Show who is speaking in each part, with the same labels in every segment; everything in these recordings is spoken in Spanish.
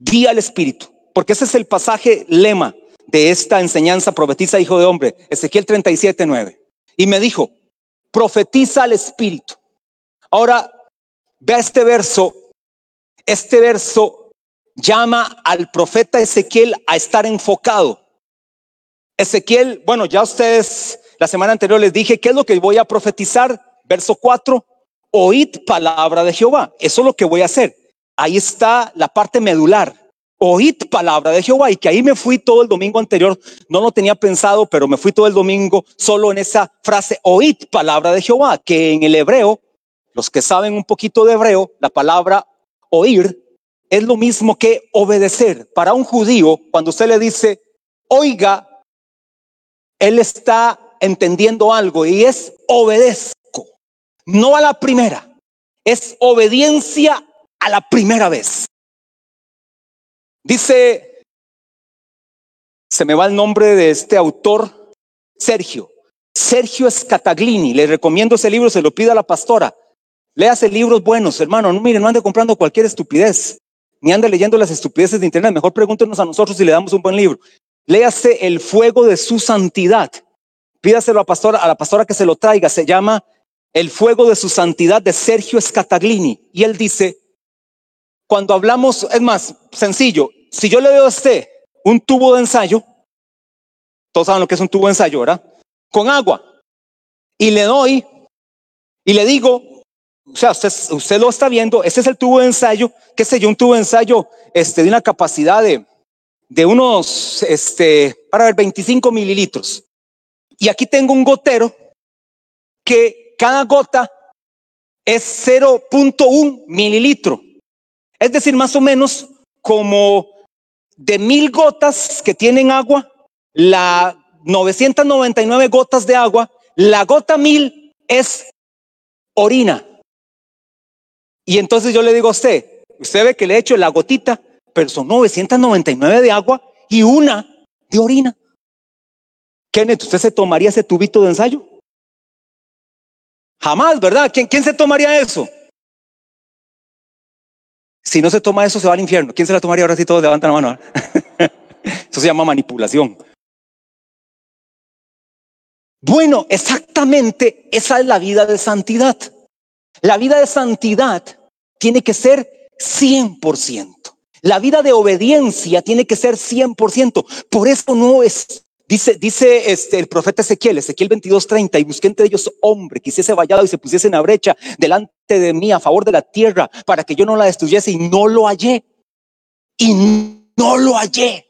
Speaker 1: di al Espíritu, porque ese es el pasaje lema de esta enseñanza, profetiza hijo de hombre, Ezequiel 37, 9. Y me dijo, profetiza al Espíritu. Ahora, vea este verso, este verso llama al profeta Ezequiel a estar enfocado. Ezequiel, bueno, ya ustedes la semana anterior les dije qué es lo que voy a profetizar. Verso 4, oíd palabra de Jehová. Eso es lo que voy a hacer. Ahí está la parte medular. Oíd palabra de Jehová. Y que ahí me fui todo el domingo anterior. No lo tenía pensado, pero me fui todo el domingo solo en esa frase, oíd palabra de Jehová, que en el hebreo, los que saben un poquito de hebreo, la palabra oír es lo mismo que obedecer. Para un judío, cuando usted le dice, oiga, él está entendiendo algo y es obedezco, no a la primera, es obediencia a la primera vez. Dice, se me va el nombre de este autor, Sergio. Sergio Scataglini, le recomiendo ese libro, se lo pido a la pastora. Léase libros buenos, hermano. No, mire, no ande comprando cualquier estupidez, ni ande leyendo las estupideces de internet. Mejor pregúntenos a nosotros si le damos un buen libro. Léase El fuego de su santidad. Pídaselo a, pastora, a la pastora que se lo traiga. Se llama El fuego de su santidad de Sergio Scataglini. Y él dice, cuando hablamos, es más sencillo, si yo le doy a usted un tubo de ensayo, todos saben lo que es un tubo de ensayo, ¿verdad? Con agua. Y le doy y le digo, o sea, usted, usted lo está viendo, ese es el tubo de ensayo, qué sé yo, un tubo de ensayo este, de una capacidad de, de unos, este, para ver, 25 mililitros. Y aquí tengo un gotero que cada gota es 0.1 mililitro. Es decir, más o menos como de mil gotas que tienen agua, la 999 gotas de agua, la gota mil es orina. Y entonces yo le digo a usted, usted ve que le he hecho la gotita, pero son 999 de agua y una de orina. Kenneth, ¿usted se tomaría ese tubito de ensayo? Jamás, ¿verdad? ¿Quién, quién se tomaría eso? Si no se toma eso, se va al infierno. ¿Quién se la tomaría ahora si todos levantan la mano? eso se llama manipulación. Bueno, exactamente esa es la vida de santidad. La vida de santidad tiene que ser 100%. La vida de obediencia tiene que ser 100%. Por eso no es Dice, dice este, el profeta Ezequiel, Ezequiel 22:30, y busqué entre ellos hombre que hiciese vallado y se pusiese en la brecha delante de mí a favor de la tierra para que yo no la destruyese y no lo hallé. Y no lo hallé.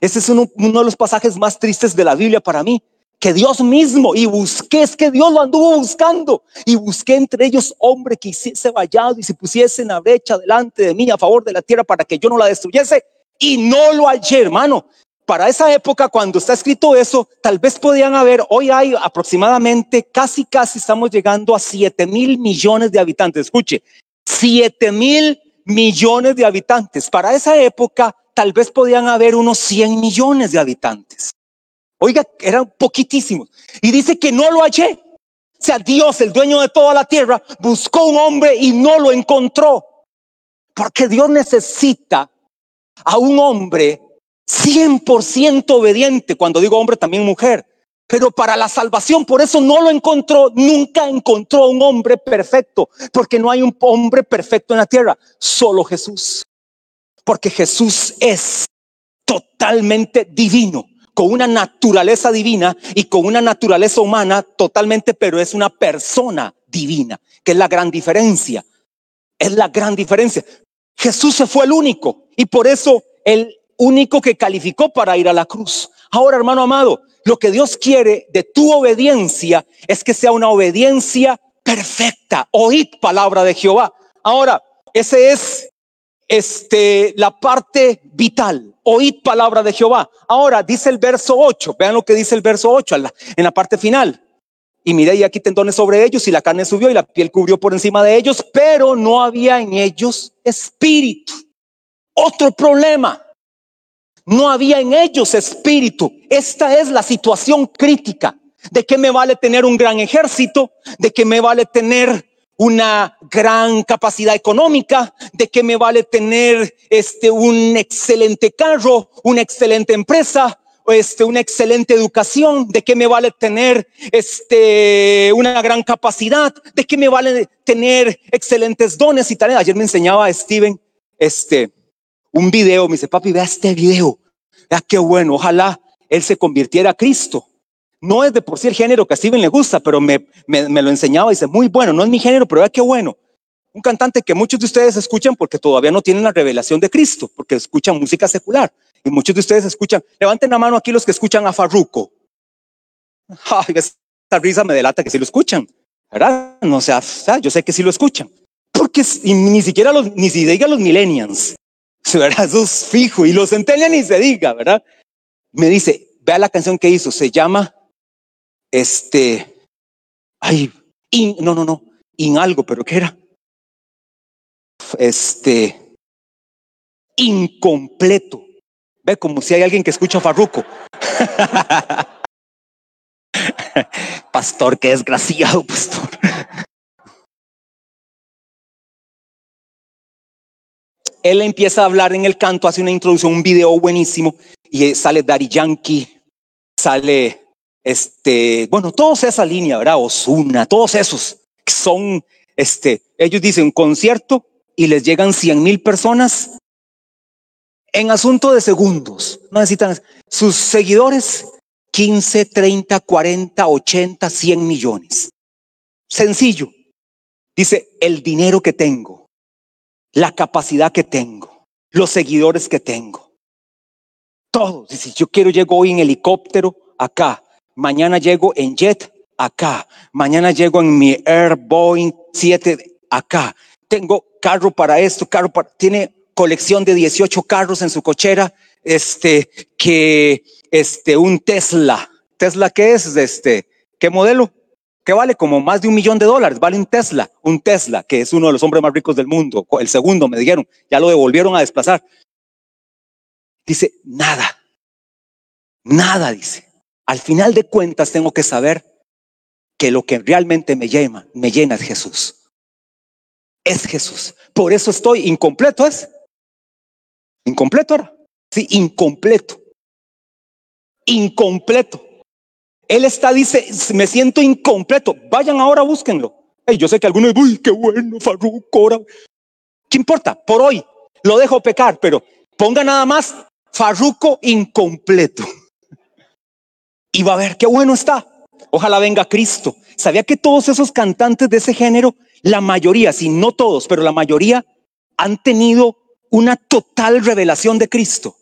Speaker 1: Ese es uno, uno de los pasajes más tristes de la Biblia para mí. Que Dios mismo, y busqué, es que Dios lo anduvo buscando, y busqué entre ellos hombre que hiciese vallado y se pusiese en la brecha delante de mí a favor de la tierra para que yo no la destruyese, y no lo hallé, hermano para esa época, cuando está escrito eso, tal vez podían haber, hoy hay aproximadamente, casi, casi estamos llegando a 7 mil millones de habitantes. Escuche, 7 mil millones de habitantes. Para esa época, tal vez podían haber unos 100 millones de habitantes. Oiga, eran poquitísimos. Y dice que no lo hallé. O sea, Dios, el dueño de toda la tierra, buscó un hombre y no lo encontró. Porque Dios necesita a un hombre 100% obediente, cuando digo hombre también mujer, pero para la salvación, por eso no lo encontró, nunca encontró un hombre perfecto, porque no hay un hombre perfecto en la tierra, solo Jesús, porque Jesús es totalmente divino, con una naturaleza divina y con una naturaleza humana totalmente, pero es una persona divina, que es la gran diferencia, es la gran diferencia. Jesús se fue el único y por eso él único que calificó para ir a la cruz. Ahora, hermano amado, lo que Dios quiere de tu obediencia es que sea una obediencia perfecta. Oíd palabra de Jehová. Ahora, ese es este la parte vital. Oíd palabra de Jehová. Ahora dice el verso 8. Vean lo que dice el verso 8 en la, parte final. Y miré y aquí tendones sobre ellos y la carne subió y la piel cubrió por encima de ellos, pero no había en ellos espíritu. Otro problema. No había en ellos espíritu. Esta es la situación crítica. ¿De qué me vale tener un gran ejército? ¿De qué me vale tener una gran capacidad económica, de qué me vale tener este un excelente carro, una excelente empresa, este una excelente educación, de qué me vale tener este una gran capacidad, de qué me vale tener excelentes dones y talentos. Ayer me enseñaba Steven este un video, me dice, "Papi, vea este video. Vea qué bueno, ojalá él se convirtiera a Cristo." No es de por sí el género que a Steven le gusta, pero me, me, lo enseñaba y dice, muy bueno, no es mi género, pero vea qué bueno. Un cantante que muchos de ustedes escuchan porque todavía no tienen la revelación de Cristo, porque escuchan música secular. Y muchos de ustedes escuchan, levanten la mano aquí los que escuchan a Farruco. Ay, esta risa me delata que sí lo escuchan, ¿verdad? No sea, yo sé que sí lo escuchan. Porque ni siquiera los, ni si diga los millennials, ¿verdad? Eso es fijo. Y los centennials ni se diga, ¿verdad? Me dice, vea la canción que hizo, se llama este, ay, no, no, no, in algo, pero ¿qué era? Este, incompleto. Ve como si hay alguien que escucha a Farruco. pastor, qué desgraciado, pastor. Él empieza a hablar en el canto, hace una introducción, un video buenísimo, y sale Daddy Yankee, sale este, bueno, todos esa línea, ¿verdad? Osuna, todos esos que son, este, ellos dicen concierto y les llegan 100 mil personas en asunto de segundos. No necesitan sus seguidores 15, 30, 40, 80, 100 millones. Sencillo. Dice, el dinero que tengo, la capacidad que tengo, los seguidores que tengo. Todos. Dice, yo quiero llegar hoy en helicóptero acá. Mañana llego en jet acá, mañana llego en mi Air Boeing 7 acá, tengo carro para esto, carro para, tiene colección de 18 carros en su cochera, este, que, este, un Tesla, Tesla qué es, este, qué modelo, que vale como más de un millón de dólares, vale un Tesla, un Tesla, que es uno de los hombres más ricos del mundo, el segundo me dijeron, ya lo devolvieron a desplazar. Dice, nada, nada, dice. Al final de cuentas tengo que saber que lo que realmente me llena, me llena es Jesús. Es Jesús. Por eso estoy incompleto, ¿es? Incompleto ahora. Sí, incompleto. Incompleto. Él está, dice, me siento incompleto. Vayan ahora, búsquenlo. yo sé que algunos, uy, qué bueno, Farruko. Ahora. ¿Qué importa? Por hoy lo dejo pecar, pero ponga nada más Farruco incompleto y va a ver qué bueno está. Ojalá venga Cristo. ¿Sabía que todos esos cantantes de ese género, la mayoría, si no todos, pero la mayoría, han tenido una total revelación de Cristo?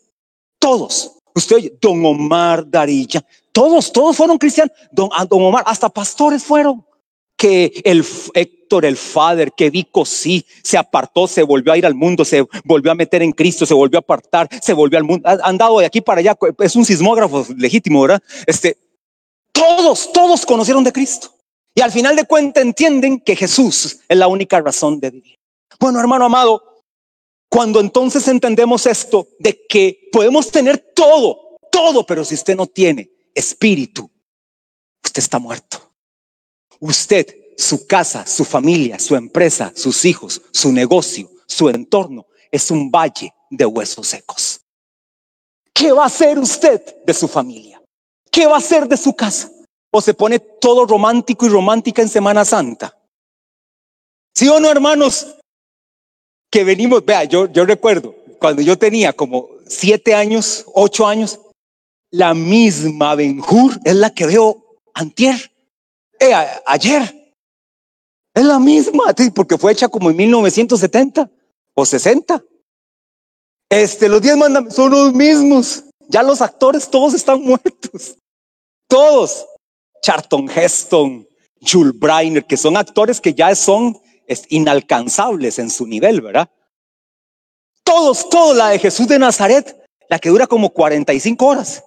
Speaker 1: Todos. Usted oye, Don Omar, Darilla, todos, todos fueron cristianos. Don, ah, don Omar, hasta pastores fueron. Que el Héctor, el Father, que Vico sí, se apartó, se volvió a ir al mundo, se volvió a meter en Cristo, se volvió a apartar, se volvió al mundo, han dado de aquí para allá, es un sismógrafo legítimo, ¿verdad? Este, todos, todos conocieron de Cristo. Y al final de cuentas entienden que Jesús es la única razón de vivir. Bueno, hermano amado, cuando entonces entendemos esto de que podemos tener todo, todo, pero si usted no tiene espíritu, usted está muerto. Usted, su casa, su familia, su empresa, sus hijos, su negocio, su entorno, es un valle de huesos secos. ¿Qué va a hacer usted de su familia? ¿Qué va a hacer de su casa? ¿O se pone todo romántico y romántica en Semana Santa? ¿Sí o no, hermanos? Que venimos, vea, yo, yo recuerdo, cuando yo tenía como siete años, ocho años, la misma Benjur es la que veo antier, eh, ayer. Es la misma, porque fue hecha como en 1970 o 60. Este, los diez mandamientos son los mismos. Ya los actores todos están muertos. Todos. Charlton Heston, Jules Breiner, que son actores que ya son inalcanzables en su nivel, ¿verdad? Todos, todos, la de Jesús de Nazaret, la que dura como 45 horas.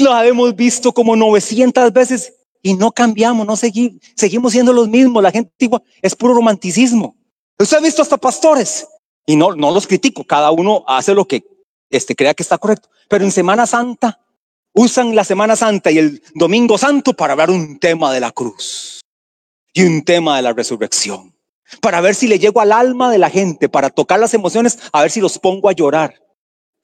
Speaker 1: La hemos visto como 900 veces y no cambiamos, no seguimos, seguimos siendo los mismos. La gente igual, es puro romanticismo. Usted ha visto hasta pastores y no, no los critico, cada uno hace lo que este, crea que está correcto. Pero en Semana Santa usan la Semana Santa y el Domingo Santo para hablar un tema de la cruz. y un tema de la resurrección. Para ver si le llego al alma de la gente, para tocar las emociones, a ver si los pongo a llorar.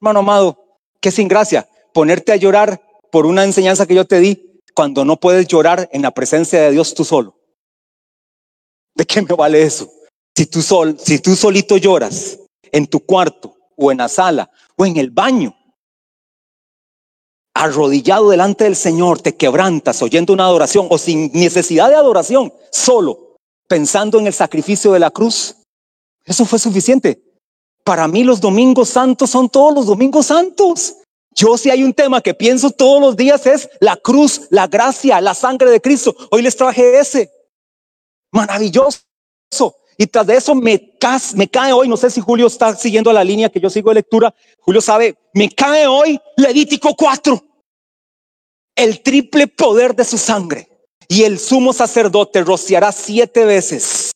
Speaker 1: Hermano amado, qué sin gracia ponerte a llorar por una enseñanza que yo te di cuando no puedes llorar en la presencia de Dios tú solo. ¿De qué me vale eso? Si tú, sol, si tú solito lloras en tu cuarto o en la sala o en el baño, arrodillado delante del Señor, te quebrantas oyendo una adoración o sin necesidad de adoración, solo pensando en el sacrificio de la cruz. Eso fue suficiente. Para mí los domingos santos son todos los domingos santos. Yo si hay un tema que pienso todos los días es la cruz, la gracia, la sangre de Cristo. Hoy les traje ese. Maravilloso. Y tras de eso me, me cae hoy, no sé si Julio está siguiendo la línea que yo sigo de lectura, Julio sabe, me cae hoy Levítico 4, el triple poder de su sangre. Y el sumo sacerdote rociará siete veces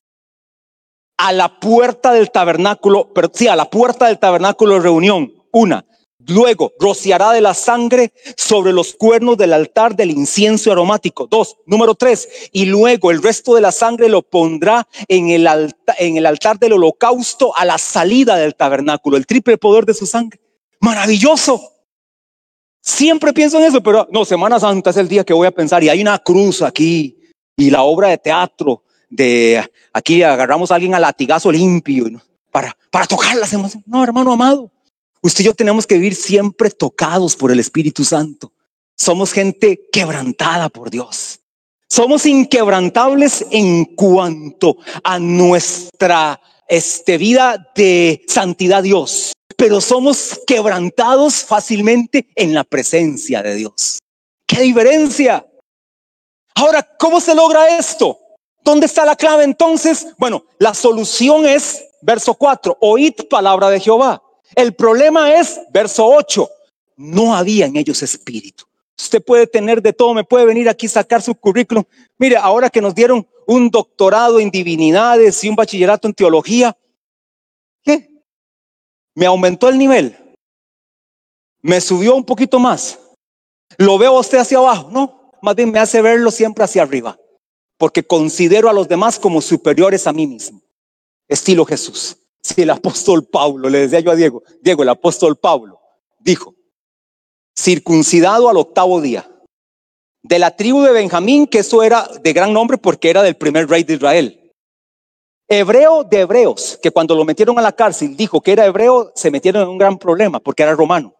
Speaker 1: a la puerta del tabernáculo, pero sí, a la puerta del tabernáculo de reunión, una, Luego rociará de la sangre sobre los cuernos del altar del incienso aromático. Dos, número tres. Y luego el resto de la sangre lo pondrá en el, altar, del holocausto a la salida del tabernáculo. El triple poder de su sangre. Maravilloso. Siempre pienso en eso, pero no, Semana Santa es el día que voy a pensar. Y hay una cruz aquí y la obra de teatro de aquí agarramos a alguien a latigazo limpio para, para tocar las emociones. No, hermano amado. Usted y yo tenemos que vivir siempre tocados por el Espíritu Santo. Somos gente quebrantada por Dios. Somos inquebrantables en cuanto a nuestra este, vida de santidad Dios, pero somos quebrantados fácilmente en la presencia de Dios. ¿Qué diferencia? Ahora, ¿cómo se logra esto? ¿Dónde está la clave entonces? Bueno, la solución es, verso 4, oíd palabra de Jehová. El problema es, verso 8, no había en ellos espíritu. Usted puede tener de todo, me puede venir aquí sacar su currículum. Mire, ahora que nos dieron un doctorado en divinidades y un bachillerato en teología, ¿qué? Me aumentó el nivel. Me subió un poquito más. Lo veo usted hacia abajo, no, más bien me hace verlo siempre hacia arriba, porque considero a los demás como superiores a mí mismo. Estilo Jesús. Si el apóstol Pablo, le decía yo a Diego, Diego, el apóstol Pablo dijo, circuncidado al octavo día, de la tribu de Benjamín, que eso era de gran nombre porque era del primer rey de Israel. Hebreo de hebreos, que cuando lo metieron a la cárcel dijo que era hebreo, se metieron en un gran problema porque era romano.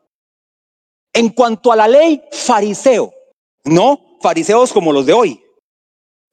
Speaker 1: En cuanto a la ley, fariseo, no fariseos como los de hoy,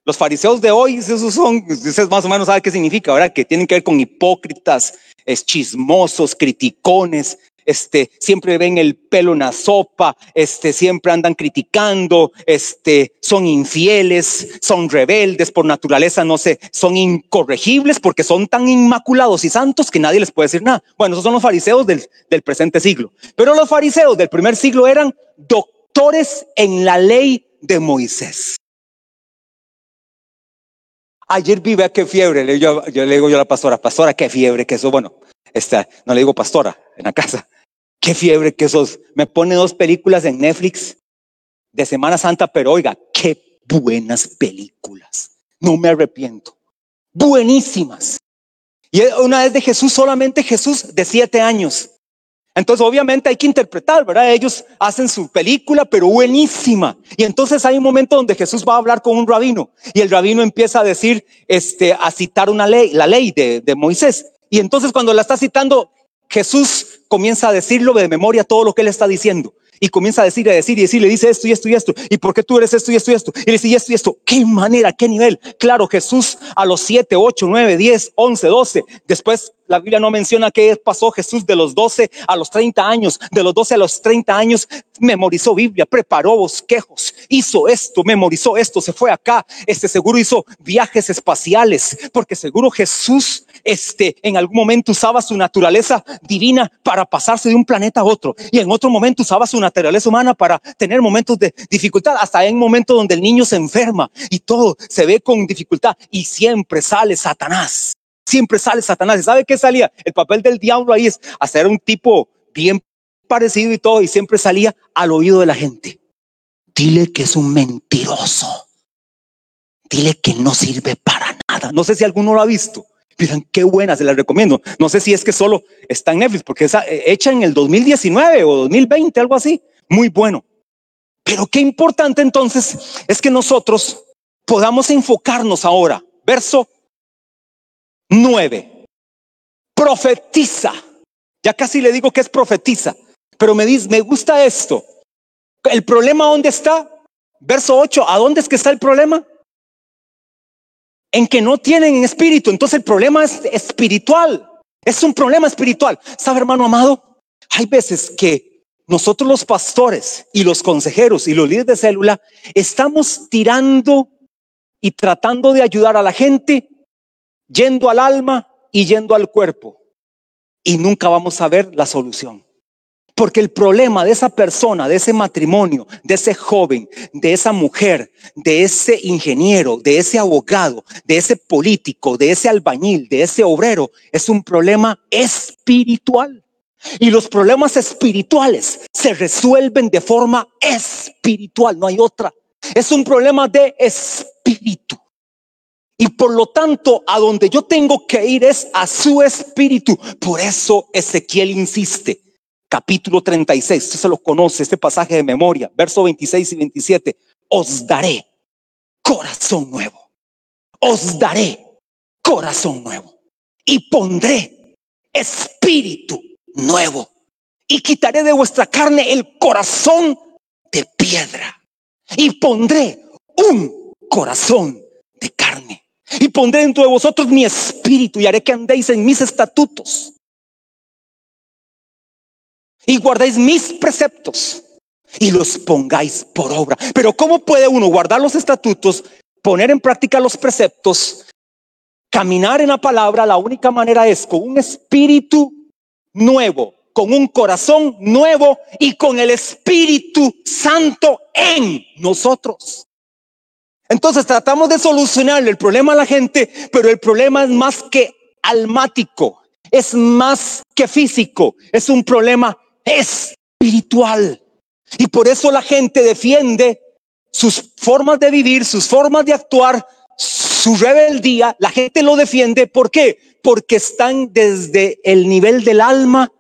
Speaker 1: los fariseos de hoy, esos son, ustedes más o menos saben qué significa, ¿verdad? Que tienen que ver con hipócritas, es chismosos, criticones, este, siempre ven el pelo en la sopa, este, siempre andan criticando, este, son infieles, son rebeldes por naturaleza, no sé, son incorregibles porque son tan inmaculados y santos que nadie les puede decir nada. Bueno, esos son los fariseos del, del presente siglo. Pero los fariseos del primer siglo eran doctores en la ley de Moisés. Ayer vi, vea qué fiebre. Yo, yo, le digo yo a la pastora, pastora, qué fiebre que eso. Bueno, esta, no le digo pastora en la casa. Qué fiebre que esos. Me pone dos películas en Netflix de Semana Santa, pero oiga, qué buenas películas. No me arrepiento. Buenísimas. Y una vez de Jesús, solamente Jesús de siete años. Entonces, obviamente hay que interpretar, ¿verdad? Ellos hacen su película, pero buenísima. Y entonces hay un momento donde Jesús va a hablar con un rabino y el rabino empieza a decir, este, a citar una ley, la ley de, de Moisés. Y entonces cuando la está citando, Jesús comienza a decirlo de memoria todo lo que él está diciendo y comienza a decir, a decir y decir, le dice esto y esto y esto. ¿Y por qué tú eres esto y esto y esto? Y le dice, y esto y esto. ¿Qué manera, qué nivel? Claro, Jesús a los 7, 8, 9, 10, 11, 12. Después la Biblia no menciona qué pasó Jesús de los 12 a los 30 años. De los 12 a los 30 años memorizó Biblia, preparó bosquejos, hizo esto, memorizó esto, se fue acá. Este seguro hizo viajes espaciales, porque seguro Jesús este, en algún momento usaba su naturaleza divina para pasarse de un planeta a otro. Y en otro momento usaba su naturaleza humana para tener momentos de dificultad. Hasta en momento donde el niño se enferma y todo se ve con dificultad. Y siempre sale Satanás. Siempre sale Satanás. ¿Y sabe qué salía? El papel del diablo ahí es hacer un tipo bien parecido y todo. Y siempre salía al oído de la gente. Dile que es un mentiroso dile que no sirve para nada. No sé si alguno lo ha visto. Miren, qué buena, se la recomiendo. No sé si es que solo está en Netflix, porque es eh, hecha en el 2019 o 2020, algo así. Muy bueno. Pero qué importante entonces es que nosotros podamos enfocarnos ahora. Verso 9. Profetiza. Ya casi le digo que es profetiza, pero me dice, me gusta esto. ¿El problema dónde está? Verso 8, ¿a dónde es que está el problema? En que no tienen espíritu. Entonces el problema es espiritual. Es un problema espiritual. ¿Sabe, hermano amado? Hay veces que nosotros los pastores y los consejeros y los líderes de célula estamos tirando y tratando de ayudar a la gente yendo al alma y yendo al cuerpo. Y nunca vamos a ver la solución. Porque el problema de esa persona, de ese matrimonio, de ese joven, de esa mujer, de ese ingeniero, de ese abogado, de ese político, de ese albañil, de ese obrero, es un problema espiritual. Y los problemas espirituales se resuelven de forma espiritual, no hay otra. Es un problema de espíritu. Y por lo tanto, a donde yo tengo que ir es a su espíritu. Por eso Ezequiel insiste capítulo 36, usted se lo conoce, este pasaje de memoria, verso 26 y 27, os daré corazón nuevo, os daré corazón nuevo y pondré espíritu nuevo y quitaré de vuestra carne el corazón de piedra y pondré un corazón de carne y pondré dentro de vosotros mi espíritu y haré que andéis en mis estatutos y guardéis mis preceptos y los pongáis por obra. Pero ¿cómo puede uno guardar los estatutos, poner en práctica los preceptos, caminar en la palabra? La única manera es con un espíritu nuevo, con un corazón nuevo y con el Espíritu Santo en nosotros. Entonces tratamos de solucionarle el problema a la gente, pero el problema es más que almático, es más que físico, es un problema espiritual. Y por eso la gente defiende sus formas de vivir, sus formas de actuar, su rebeldía. La gente lo defiende. ¿Por qué? Porque están desde el nivel del alma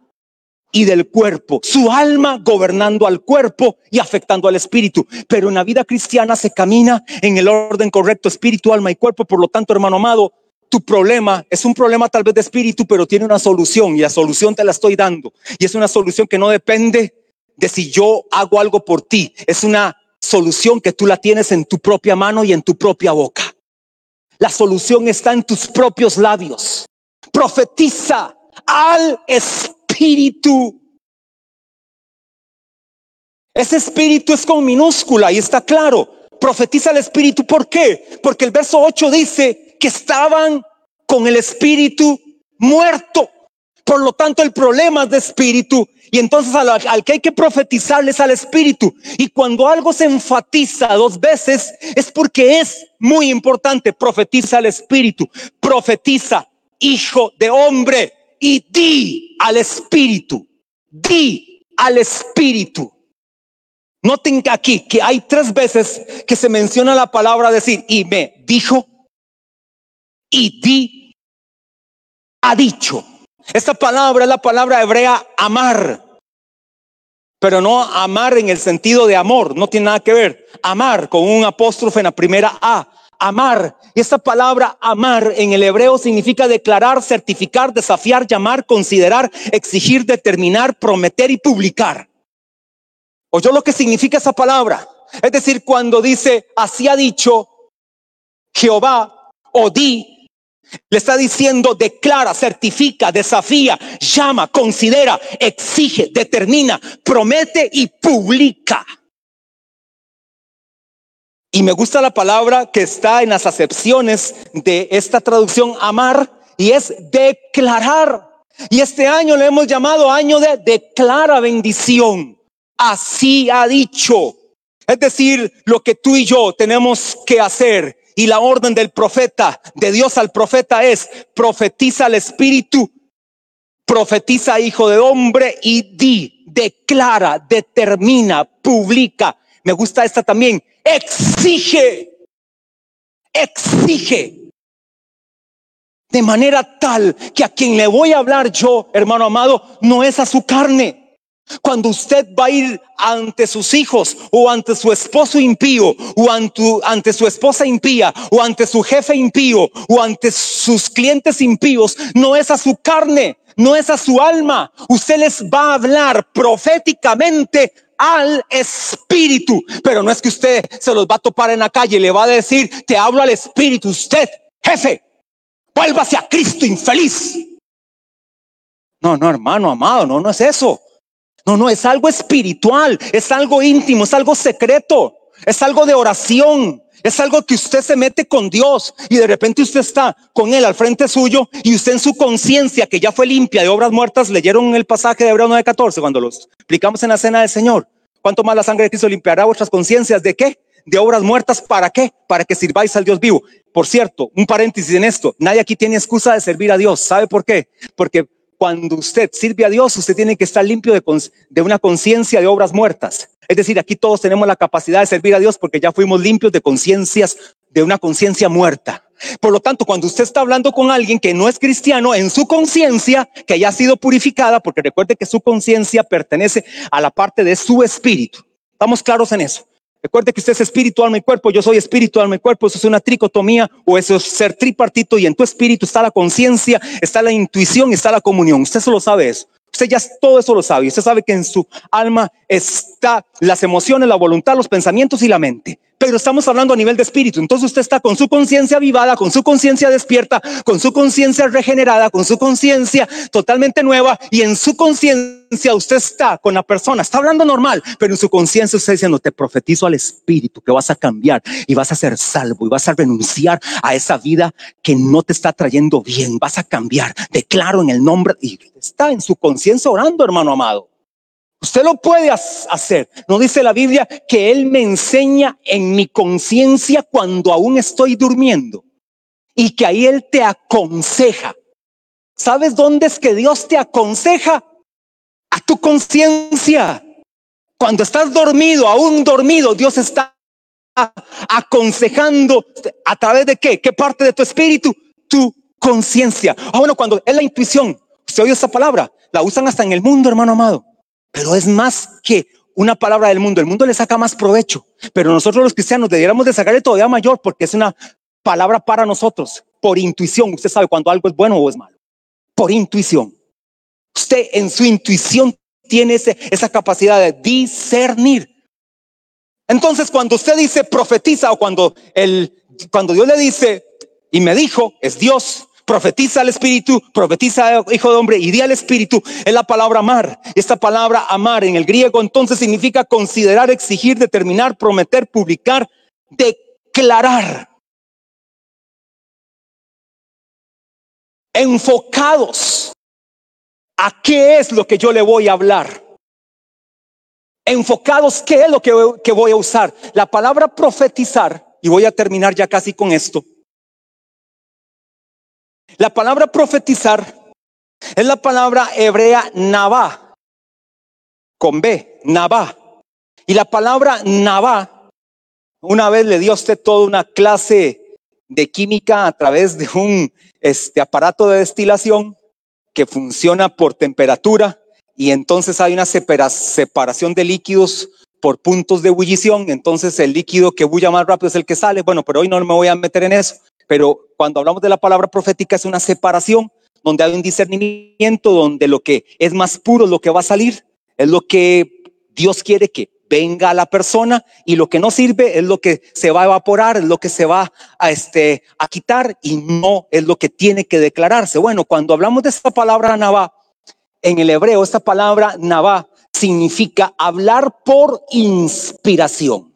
Speaker 1: y del cuerpo. Su alma gobernando al cuerpo y afectando al espíritu. Pero en la vida cristiana se camina en el orden correcto, espíritu, alma y cuerpo. Por lo tanto, hermano amado, tu problema es un problema tal vez de espíritu, pero tiene una solución y la solución te la estoy dando. Y es una solución que no depende de si yo hago algo por ti. Es una solución que tú la tienes en tu propia mano y en tu propia boca. La solución está en tus propios labios. Profetiza al espíritu. Ese espíritu es con minúscula y está claro. Profetiza al espíritu. ¿Por qué? Porque el verso 8 dice, que estaban con el espíritu muerto. Por lo tanto, el problema es de espíritu. Y entonces al, que hay que profetizarles al espíritu. Y cuando algo se enfatiza dos veces, es porque es muy importante. Profetiza al espíritu. Profetiza, hijo de hombre. Y di al espíritu. Di al espíritu. Noten aquí que hay tres veces que se menciona la palabra decir, y me dijo y di ha dicho. Esta palabra es la palabra hebrea amar, pero no amar en el sentido de amor, no tiene nada que ver. Amar con un apóstrofe en la primera A, amar. Y esta palabra amar en el hebreo significa declarar, certificar, desafiar, llamar, considerar, exigir, determinar, prometer y publicar. ¿Oyó lo que significa esa palabra? Es decir, cuando dice, así ha dicho Jehová, o di, le está diciendo, declara, certifica, desafía, llama, considera, exige, determina, promete y publica. Y me gusta la palabra que está en las acepciones de esta traducción amar y es declarar. Y este año le hemos llamado año de declara bendición. Así ha dicho. Es decir, lo que tú y yo tenemos que hacer y la orden del profeta, de Dios al profeta es, profetiza al Espíritu, profetiza hijo de hombre y di, declara, determina, publica. Me gusta esta también, exige, exige de manera tal que a quien le voy a hablar yo, hermano amado, no es a su carne. Cuando usted va a ir ante sus hijos o ante su esposo impío o ante, su esposa impía o ante su jefe impío o ante sus clientes impíos, no es a su carne, no es a su alma. Usted les va a hablar proféticamente al espíritu, pero no es que usted se los va a topar en la calle y le va a decir, te hablo al espíritu, usted, jefe, vuélvase a Cristo infeliz. No, no, hermano amado, no, no es eso. No, no, es algo espiritual, es algo íntimo, es algo secreto, es algo de oración. Es algo que usted se mete con Dios y de repente usted está con Él al frente suyo y usted en su conciencia, que ya fue limpia de obras muertas, leyeron el pasaje de Hebreo 9:14 cuando los explicamos en la cena del Señor. ¿Cuánto más la sangre de Cristo limpiará vuestras conciencias? ¿De qué? De obras muertas. ¿Para qué? Para que sirváis al Dios vivo. Por cierto, un paréntesis en esto. Nadie aquí tiene excusa de servir a Dios. ¿Sabe por qué? Porque cuando usted sirve a Dios, usted tiene que estar limpio de, una conciencia de obras muertas. Es decir, aquí todos tenemos la capacidad de servir a Dios porque ya fuimos limpios de conciencias, de una conciencia muerta. Por lo tanto, cuando usted está hablando con alguien que no es cristiano, en su conciencia, que haya sido purificada, porque recuerde que su conciencia pertenece a la parte de su espíritu. Estamos claros en eso. Recuerde que usted es espíritu, alma y cuerpo. Yo soy espíritu, alma y cuerpo. Eso es una tricotomía o eso es ser tripartito. Y en tu espíritu está la conciencia, está la intuición, está la comunión. Usted solo sabe eso. Usted ya todo eso lo sabe. Usted sabe que en su alma está las emociones, la voluntad, los pensamientos y la mente pero estamos hablando a nivel de espíritu. Entonces usted está con su conciencia vivada, con su conciencia despierta, con su conciencia regenerada, con su conciencia totalmente nueva y en su conciencia usted está con la persona, está hablando normal, pero en su conciencia usted diciendo, te profetizo al espíritu que vas a cambiar y vas a ser salvo y vas a renunciar a esa vida que no te está trayendo bien, vas a cambiar, declaro en el nombre y está en su conciencia orando, hermano amado. Usted lo puede hacer. No dice la Biblia que Él me enseña en mi conciencia cuando aún estoy durmiendo y que ahí Él te aconseja. ¿Sabes dónde es que Dios te aconseja? A tu conciencia. Cuando estás dormido, aún dormido, Dios está aconsejando a través de qué? ¿Qué parte de tu espíritu? Tu conciencia. Ah, bueno, cuando es la intuición, usted oye esa palabra, la usan hasta en el mundo, hermano amado pero es más que una palabra del mundo. El mundo le saca más provecho, pero nosotros los cristianos debiéramos de sacarle todavía mayor porque es una palabra para nosotros, por intuición. Usted sabe cuando algo es bueno o es malo, por intuición. Usted en su intuición tiene esa capacidad de discernir. Entonces, cuando usted dice profetiza o cuando, el, cuando Dios le dice y me dijo, es Dios, profetiza al espíritu, profetiza hijo de hombre y di al espíritu, es la palabra amar. Esta palabra amar en el griego entonces significa considerar, exigir, determinar, prometer, publicar, declarar. Enfocados a qué es lo que yo le voy a hablar. Enfocados, ¿qué es lo que voy a usar? La palabra profetizar, y voy a terminar ya casi con esto la palabra profetizar es la palabra hebrea navá, con B, navá. Y la palabra navá, una vez le dio a usted toda una clase de química a través de un este, aparato de destilación que funciona por temperatura y entonces hay una separación de líquidos por puntos de ebullición, entonces el líquido que bulla más rápido es el que sale. Bueno, pero hoy no me voy a meter en eso. Pero cuando hablamos de la palabra profética es una separación donde hay un discernimiento, donde lo que es más puro lo que va a salir, es lo que Dios quiere que venga a la persona y lo que no sirve es lo que se va a evaporar, es lo que se va a, este, a quitar y no es lo que tiene que declararse. Bueno, cuando hablamos de esta palabra Nabá, en el hebreo, esta palabra Nabá significa hablar por inspiración.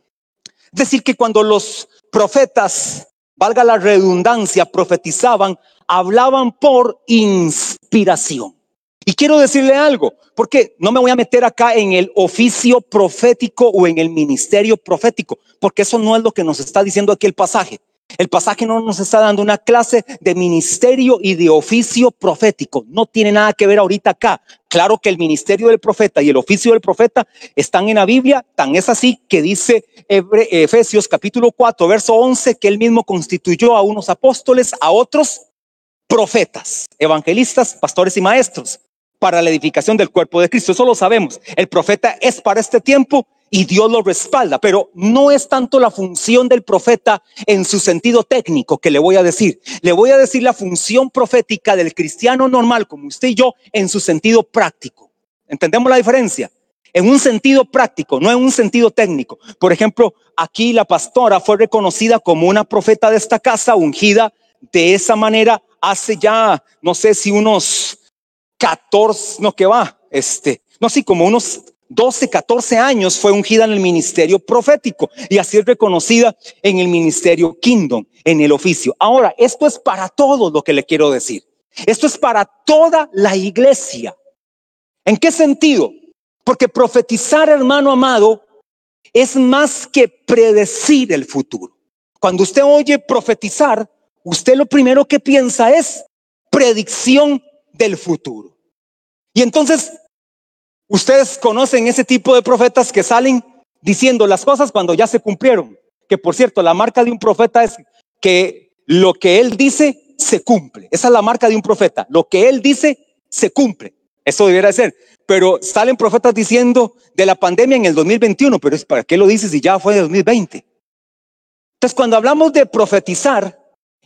Speaker 1: Es decir, que cuando los profetas valga la redundancia, profetizaban, hablaban por inspiración. Y quiero decirle algo, porque no me voy a meter acá en el oficio profético o en el ministerio profético, porque eso no es lo que nos está diciendo aquí el pasaje. El pasaje no nos está dando una clase de ministerio y de oficio profético. No tiene nada que ver ahorita acá. Claro que el ministerio del profeta y el oficio del profeta están en la Biblia. Tan es así que dice Efesios capítulo 4, verso 11, que él mismo constituyó a unos apóstoles, a otros profetas, evangelistas, pastores y maestros para la edificación del cuerpo de Cristo. Eso lo sabemos. El profeta es para este tiempo y Dios lo respalda, pero no es tanto la función del profeta en su sentido técnico que le voy a decir. Le voy a decir la función profética del cristiano normal, como usted y yo, en su sentido práctico. ¿Entendemos la diferencia? En un sentido práctico, no en un sentido técnico. Por ejemplo, aquí la pastora fue reconocida como una profeta de esta casa, ungida de esa manera hace ya, no sé si unos 14, no que va, este, no sé, como unos 12, 14 años fue ungida en el ministerio profético y así es reconocida en el ministerio Kingdom, en el oficio. Ahora, esto es para todo lo que le quiero decir. Esto es para toda la iglesia. ¿En qué sentido? Porque profetizar, hermano amado, es más que predecir el futuro. Cuando usted oye profetizar, usted lo primero que piensa es predicción del futuro. Y entonces Ustedes conocen ese tipo de profetas que salen diciendo las cosas cuando ya se cumplieron. Que por cierto, la marca de un profeta es que lo que él dice se cumple. Esa es la marca de un profeta. Lo que él dice se cumple. Eso debería ser. Pero salen profetas diciendo de la pandemia en el 2021, pero es para qué lo dices si ya fue en 2020. Entonces, cuando hablamos de profetizar,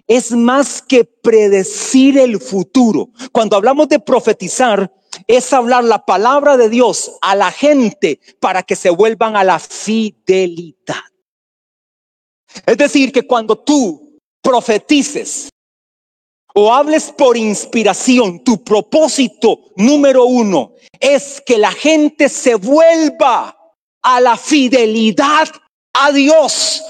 Speaker 1: es más que predecir el futuro. Cuando hablamos de profetizar, es hablar la palabra de Dios a la gente para que se vuelvan a la fidelidad. Es decir, que cuando tú profetices o hables por inspiración, tu propósito número uno es que la gente se vuelva a la fidelidad a Dios.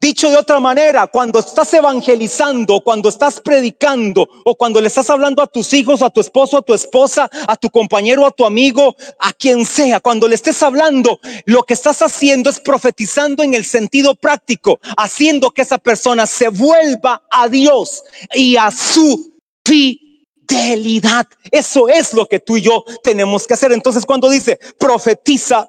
Speaker 1: Dicho de otra manera, cuando estás evangelizando, cuando estás predicando o cuando le estás hablando a tus hijos, a tu esposo, a tu esposa, a tu compañero, a tu amigo, a quien sea, cuando le estés hablando, lo que estás haciendo es profetizando en el sentido práctico, haciendo que esa persona se vuelva a Dios y a su fidelidad. Eso es lo que tú y yo tenemos que hacer. Entonces cuando dice profetiza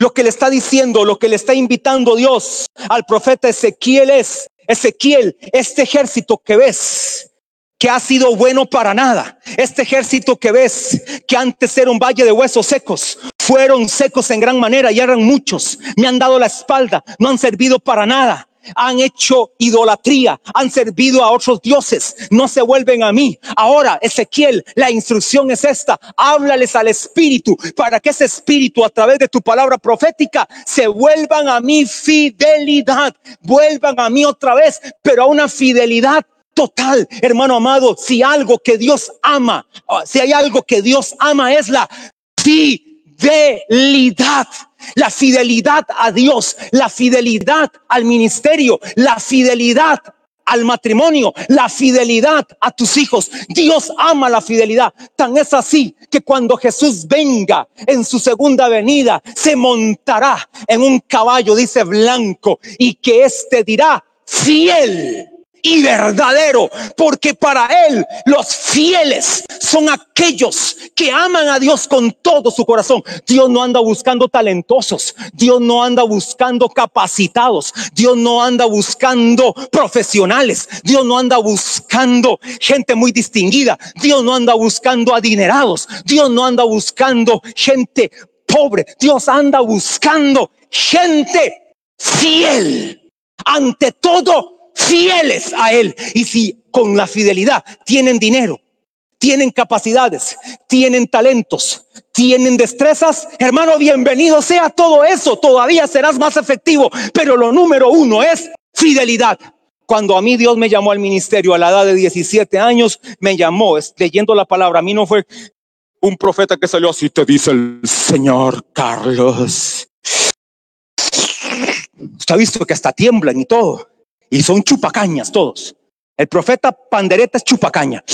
Speaker 1: lo que le está diciendo, lo que le está invitando Dios al profeta Ezequiel es, Ezequiel, este ejército que ves, que ha sido bueno para nada. Este ejército que ves, que antes era un valle de huesos secos, fueron secos en gran manera y eran muchos. Me han dado la espalda, no han servido para nada han hecho idolatría, han servido a otros dioses, no se vuelven a mí. Ahora, Ezequiel, la instrucción es esta, háblales al Espíritu para que ese Espíritu a través de tu palabra profética se vuelvan a mi fidelidad, vuelvan a mí otra vez, pero a una fidelidad total, hermano amado, si algo que Dios ama, si hay algo que Dios ama es la fidelidad la fidelidad a Dios, la fidelidad al ministerio, la fidelidad al matrimonio, la fidelidad a tus hijos. Dios ama la fidelidad. Tan es así que cuando Jesús venga en su segunda venida, se montará en un caballo, dice blanco, y que éste dirá, fiel y verdadero, porque para Él los fieles son aquellos que aman a Dios con todo su corazón. Dios no anda buscando talentosos, Dios no anda buscando capacitados, Dios no anda buscando profesionales, Dios no anda buscando gente muy distinguida, Dios no anda buscando adinerados, Dios no anda buscando gente pobre, Dios anda buscando gente fiel. Ante todo, fieles a Él. Y si con la fidelidad tienen dinero, tienen capacidades, tienen talentos, tienen destrezas, hermano, bienvenido sea todo eso. Todavía serás más efectivo. Pero lo número uno es fidelidad. Cuando a mí Dios me llamó al ministerio a la edad de 17 años, me llamó leyendo la palabra. A mí no fue un profeta que salió así, te dice el Señor Carlos. Usted ha visto que hasta tiemblan y todo. Y son chupacañas todos. El profeta pandereta es chupacaña.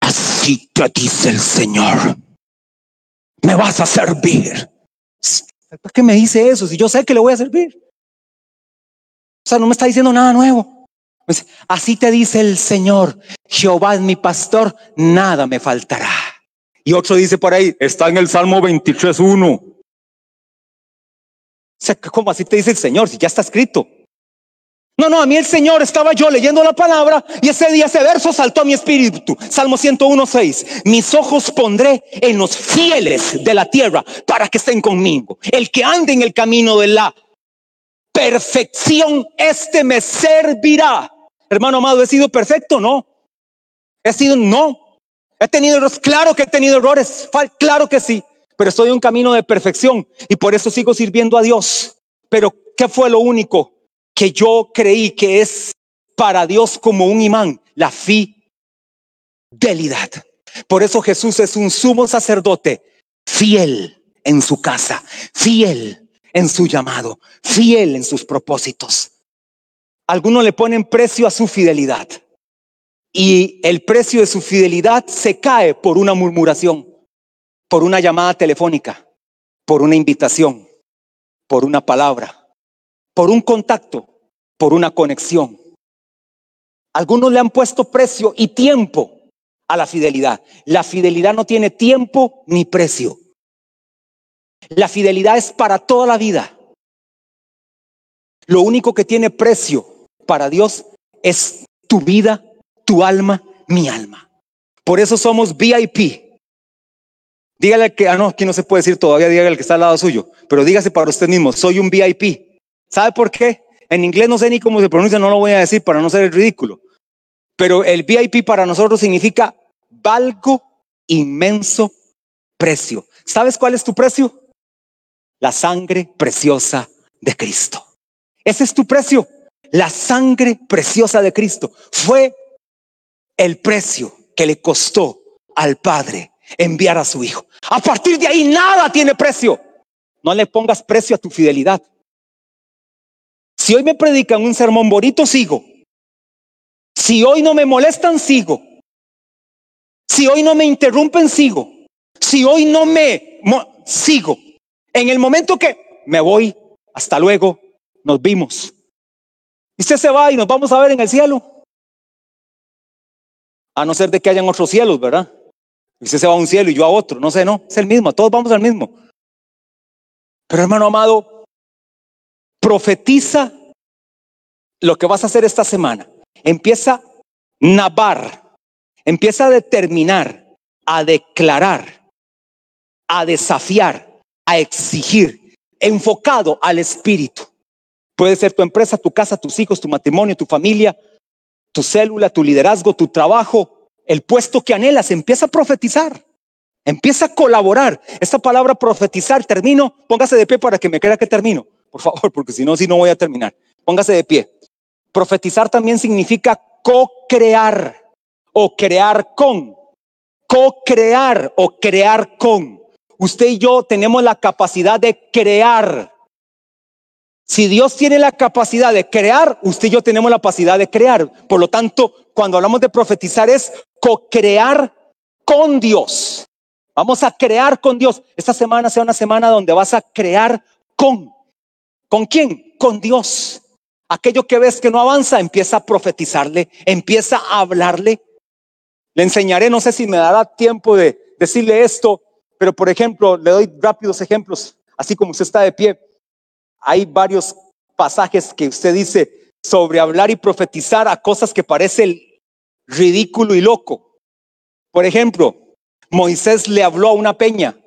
Speaker 1: Así te dice el Señor. Me vas a servir. ¿Por qué me dice eso? Si yo sé que le voy a servir. sea, no me está diciendo nada nuevo. Así te dice el Señor, Jehová es mi pastor, nada me faltará. Y otro dice por ahí, está en el Salmo 23.1. Sea, ¿cómo así te dice el Señor? Si ya está escrito. No, no, a mí el Señor estaba yo leyendo la palabra y ese día ese verso saltó a mi espíritu. Salmo 101.6. Mis ojos pondré en los fieles de la tierra para que estén conmigo. El que ande en el camino de la perfección, este me servirá. Hermano amado, ¿he sido perfecto? No. ¿He sido? No. He tenido errores, claro que he tenido errores, claro que sí, pero estoy en un camino de perfección y por eso sigo sirviendo a Dios. Pero, ¿qué fue lo único que yo creí que es para Dios como un imán? La fidelidad. Por eso Jesús es un sumo sacerdote fiel en su casa, fiel en su llamado, fiel en sus propósitos. Algunos le ponen precio a su fidelidad y el precio de su fidelidad se cae por una murmuración, por una llamada telefónica, por una invitación, por una palabra, por un contacto, por una conexión. Algunos le han puesto precio y tiempo a la fidelidad. La fidelidad no tiene tiempo ni precio. La fidelidad es para toda la vida. Lo único que tiene precio para Dios es tu vida tu alma, mi alma. Por eso somos VIP. Dígale que, ah, no, aquí no se puede decir todavía, dígale al que está al lado suyo, pero dígase para usted mismo, soy un VIP. ¿Sabe por qué? En inglés no sé ni cómo se pronuncia, no lo voy a decir para no ser el ridículo. Pero el VIP para nosotros significa valgo inmenso precio. ¿Sabes cuál es tu precio? La sangre preciosa de Cristo. Ese es tu precio. La sangre preciosa de Cristo fue el precio que le costó al Padre enviar a su Hijo. A partir de ahí nada tiene precio. No le pongas precio a tu fidelidad. Si hoy me predican un sermón bonito, sigo. Si hoy no me molestan, sigo. Si hoy no me interrumpen, sigo. Si hoy no me sigo. En el momento que me voy, hasta luego, nos vimos. Y usted se va y nos vamos a ver en el cielo. A no ser de que hayan otros cielos, ¿verdad? Usted se va a un cielo y yo a otro. No sé, no. Es el mismo. Todos vamos al mismo. Pero hermano amado, profetiza lo que vas a hacer esta semana. Empieza a navar. Empieza a determinar, a declarar, a desafiar, a exigir, enfocado al espíritu. Puede ser tu empresa, tu casa, tus hijos, tu matrimonio, tu familia, tu célula, tu liderazgo, tu trabajo, el puesto que anhelas, empieza a profetizar. Empieza a colaborar. Esta palabra profetizar, termino, póngase de pie para que me crea que termino. Por favor, porque si no, si no voy a terminar. Póngase de pie. Profetizar también significa co-crear o crear con. Co-crear o crear con. Usted y yo tenemos la capacidad de crear si Dios tiene la capacidad de crear, usted y yo tenemos la capacidad de crear. Por lo tanto, cuando hablamos de profetizar es co-crear con Dios. Vamos a crear con Dios. Esta semana sea una semana donde vas a crear con. ¿Con quién? Con Dios. Aquello que ves que no avanza, empieza a profetizarle, empieza a hablarle. Le enseñaré, no sé si me dará tiempo de decirle esto, pero por ejemplo, le doy rápidos ejemplos, así como usted está de pie hay varios pasajes que usted dice sobre hablar y profetizar a cosas que parecen ridículo y loco. Por ejemplo, Moisés le habló a una peña.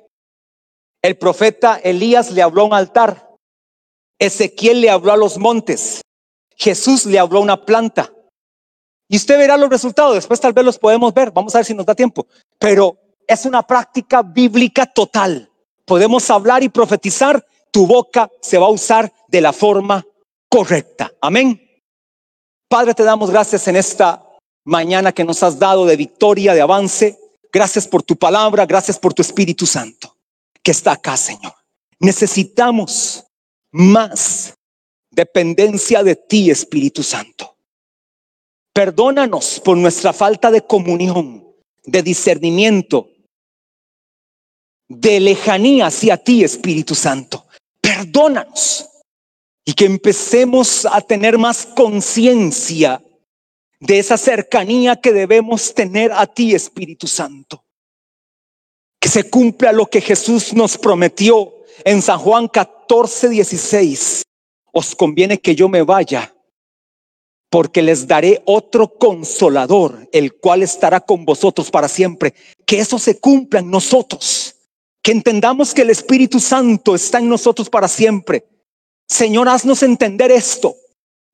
Speaker 1: El profeta Elías le habló a un altar. Ezequiel le habló a los montes. Jesús le habló a una planta. Y usted verá los resultados. Después tal vez los podemos ver. Vamos a ver si nos da tiempo. Pero es una práctica bíblica total. Podemos hablar y profetizar tu boca se va a usar de la forma correcta. Amén. Padre, te damos gracias en esta mañana que nos has dado de victoria, de avance. Gracias por tu palabra, gracias por tu Espíritu Santo que está acá, Señor. Necesitamos más dependencia de ti, Espíritu Santo. Perdónanos por nuestra falta de comunión, de discernimiento, de lejanía hacia ti, Espíritu Santo. Perdónanos. y que empecemos a tener más conciencia de esa cercanía que debemos tener a ti, Espíritu Santo. Que se cumpla lo que Jesús nos prometió en San Juan 14, 16. Os conviene que yo me vaya, porque les daré otro consolador, el cual estará con vosotros para siempre. Que eso se cumpla en nosotros. Que entendamos que el Espíritu Santo está en nosotros para siempre. Señor, haznos entender esto.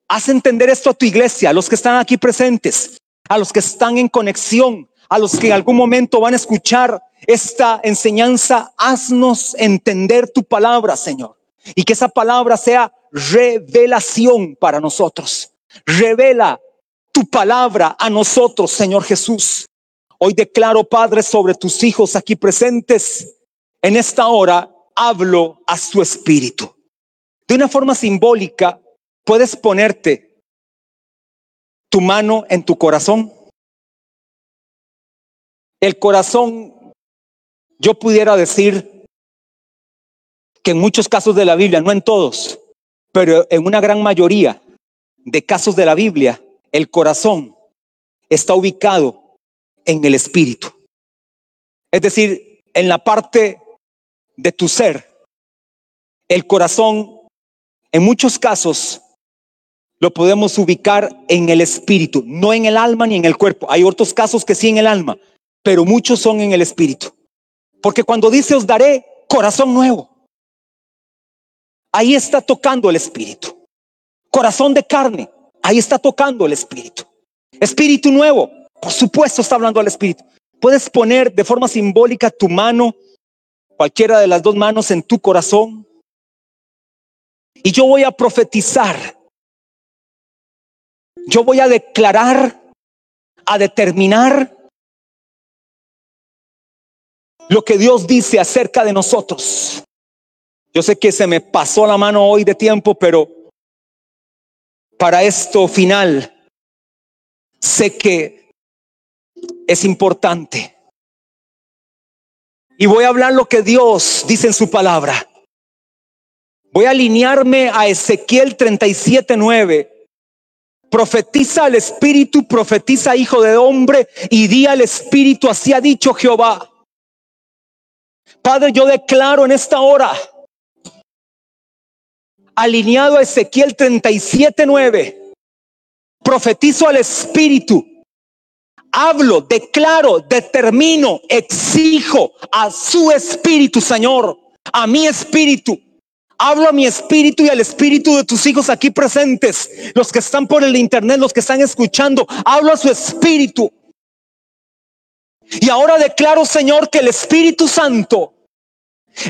Speaker 1: Haz entender esto a tu iglesia, a los que están aquí presentes, a los que están en conexión, a los que en algún momento van a escuchar esta enseñanza. Haznos entender tu palabra, Señor. Y que esa palabra sea revelación para nosotros. Revela tu palabra a nosotros, Señor Jesús. Hoy declaro, Padre, sobre tus hijos aquí presentes. En esta hora hablo a su espíritu. De una forma simbólica, puedes ponerte tu mano en tu corazón. El corazón, yo pudiera decir que en muchos casos de la Biblia, no en todos, pero en una gran mayoría de casos de la Biblia, el corazón está ubicado en el espíritu. Es decir, en la parte de tu ser. El corazón, en muchos casos, lo podemos ubicar en el espíritu, no en el alma ni en el cuerpo. Hay otros casos que sí en el alma, pero muchos son en el espíritu. Porque cuando dice os daré corazón nuevo, ahí está tocando el espíritu. Corazón de carne, ahí está tocando el espíritu. Espíritu nuevo, por supuesto está hablando al espíritu. Puedes poner de forma simbólica tu mano, cualquiera de las dos manos en tu corazón. Y yo voy a profetizar yo voy a declarar, a determinar lo que Dios dice acerca de nosotros. Yo sé que se me pasó la mano hoy de tiempo, pero para esto final sé que es importante. Y voy a hablar lo que Dios dice en su palabra. Voy a alinearme a Ezequiel 37:9 Profetiza al Espíritu, profetiza hijo de hombre y di al Espíritu, así ha dicho Jehová. Padre, yo declaro en esta hora, alineado a Ezequiel 37:9, profetizo al Espíritu, hablo, declaro, determino, exijo a su Espíritu, Señor, a mi Espíritu Hablo a mi espíritu y al espíritu de tus hijos aquí presentes, los que están por el internet, los que están escuchando. Hablo a su espíritu. Y ahora declaro, Señor, que el Espíritu Santo,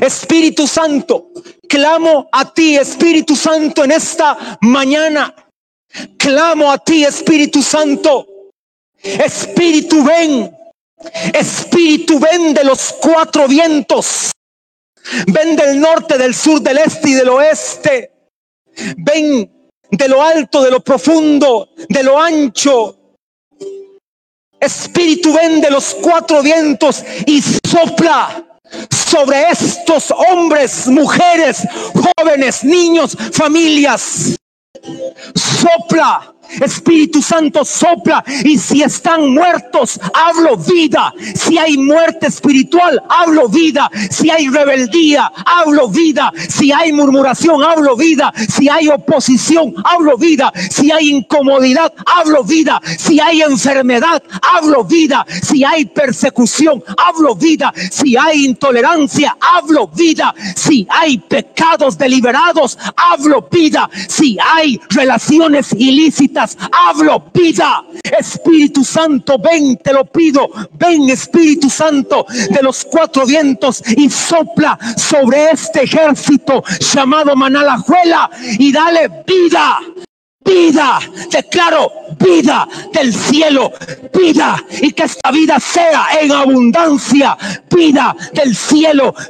Speaker 1: Espíritu Santo, clamo a ti, Espíritu Santo, en esta mañana. Clamo a ti, Espíritu Santo. Espíritu, ven. Espíritu, ven de los cuatro vientos. Ven del norte, del sur, del este y del oeste. Ven de lo alto, de lo profundo, de lo ancho. Espíritu, ven de los cuatro vientos y sopla sobre estos hombres, mujeres, jóvenes, niños, familias. Sopla Espíritu Santo sopla y si están muertos, hablo vida. Si hay muerte espiritual, hablo vida. Si hay rebeldía, hablo vida. Si hay murmuración, hablo vida. Si hay oposición, hablo vida. Si hay incomodidad, hablo vida. Si hay enfermedad, hablo vida. Si hay persecución, hablo vida. Si hay intolerancia, hablo vida. Si hay pecados deliberados, hablo vida. Si hay relaciones ilícitas, hablo vida. Espíritu Santo, ven, te lo pido. Ven, Espíritu Santo, de los cuatro vientos y sopla sobre este ejército llamado Manalajuela y dale vida vida, declaro vida del cielo, vida y que esta vida sea en abundancia, vida del cielo,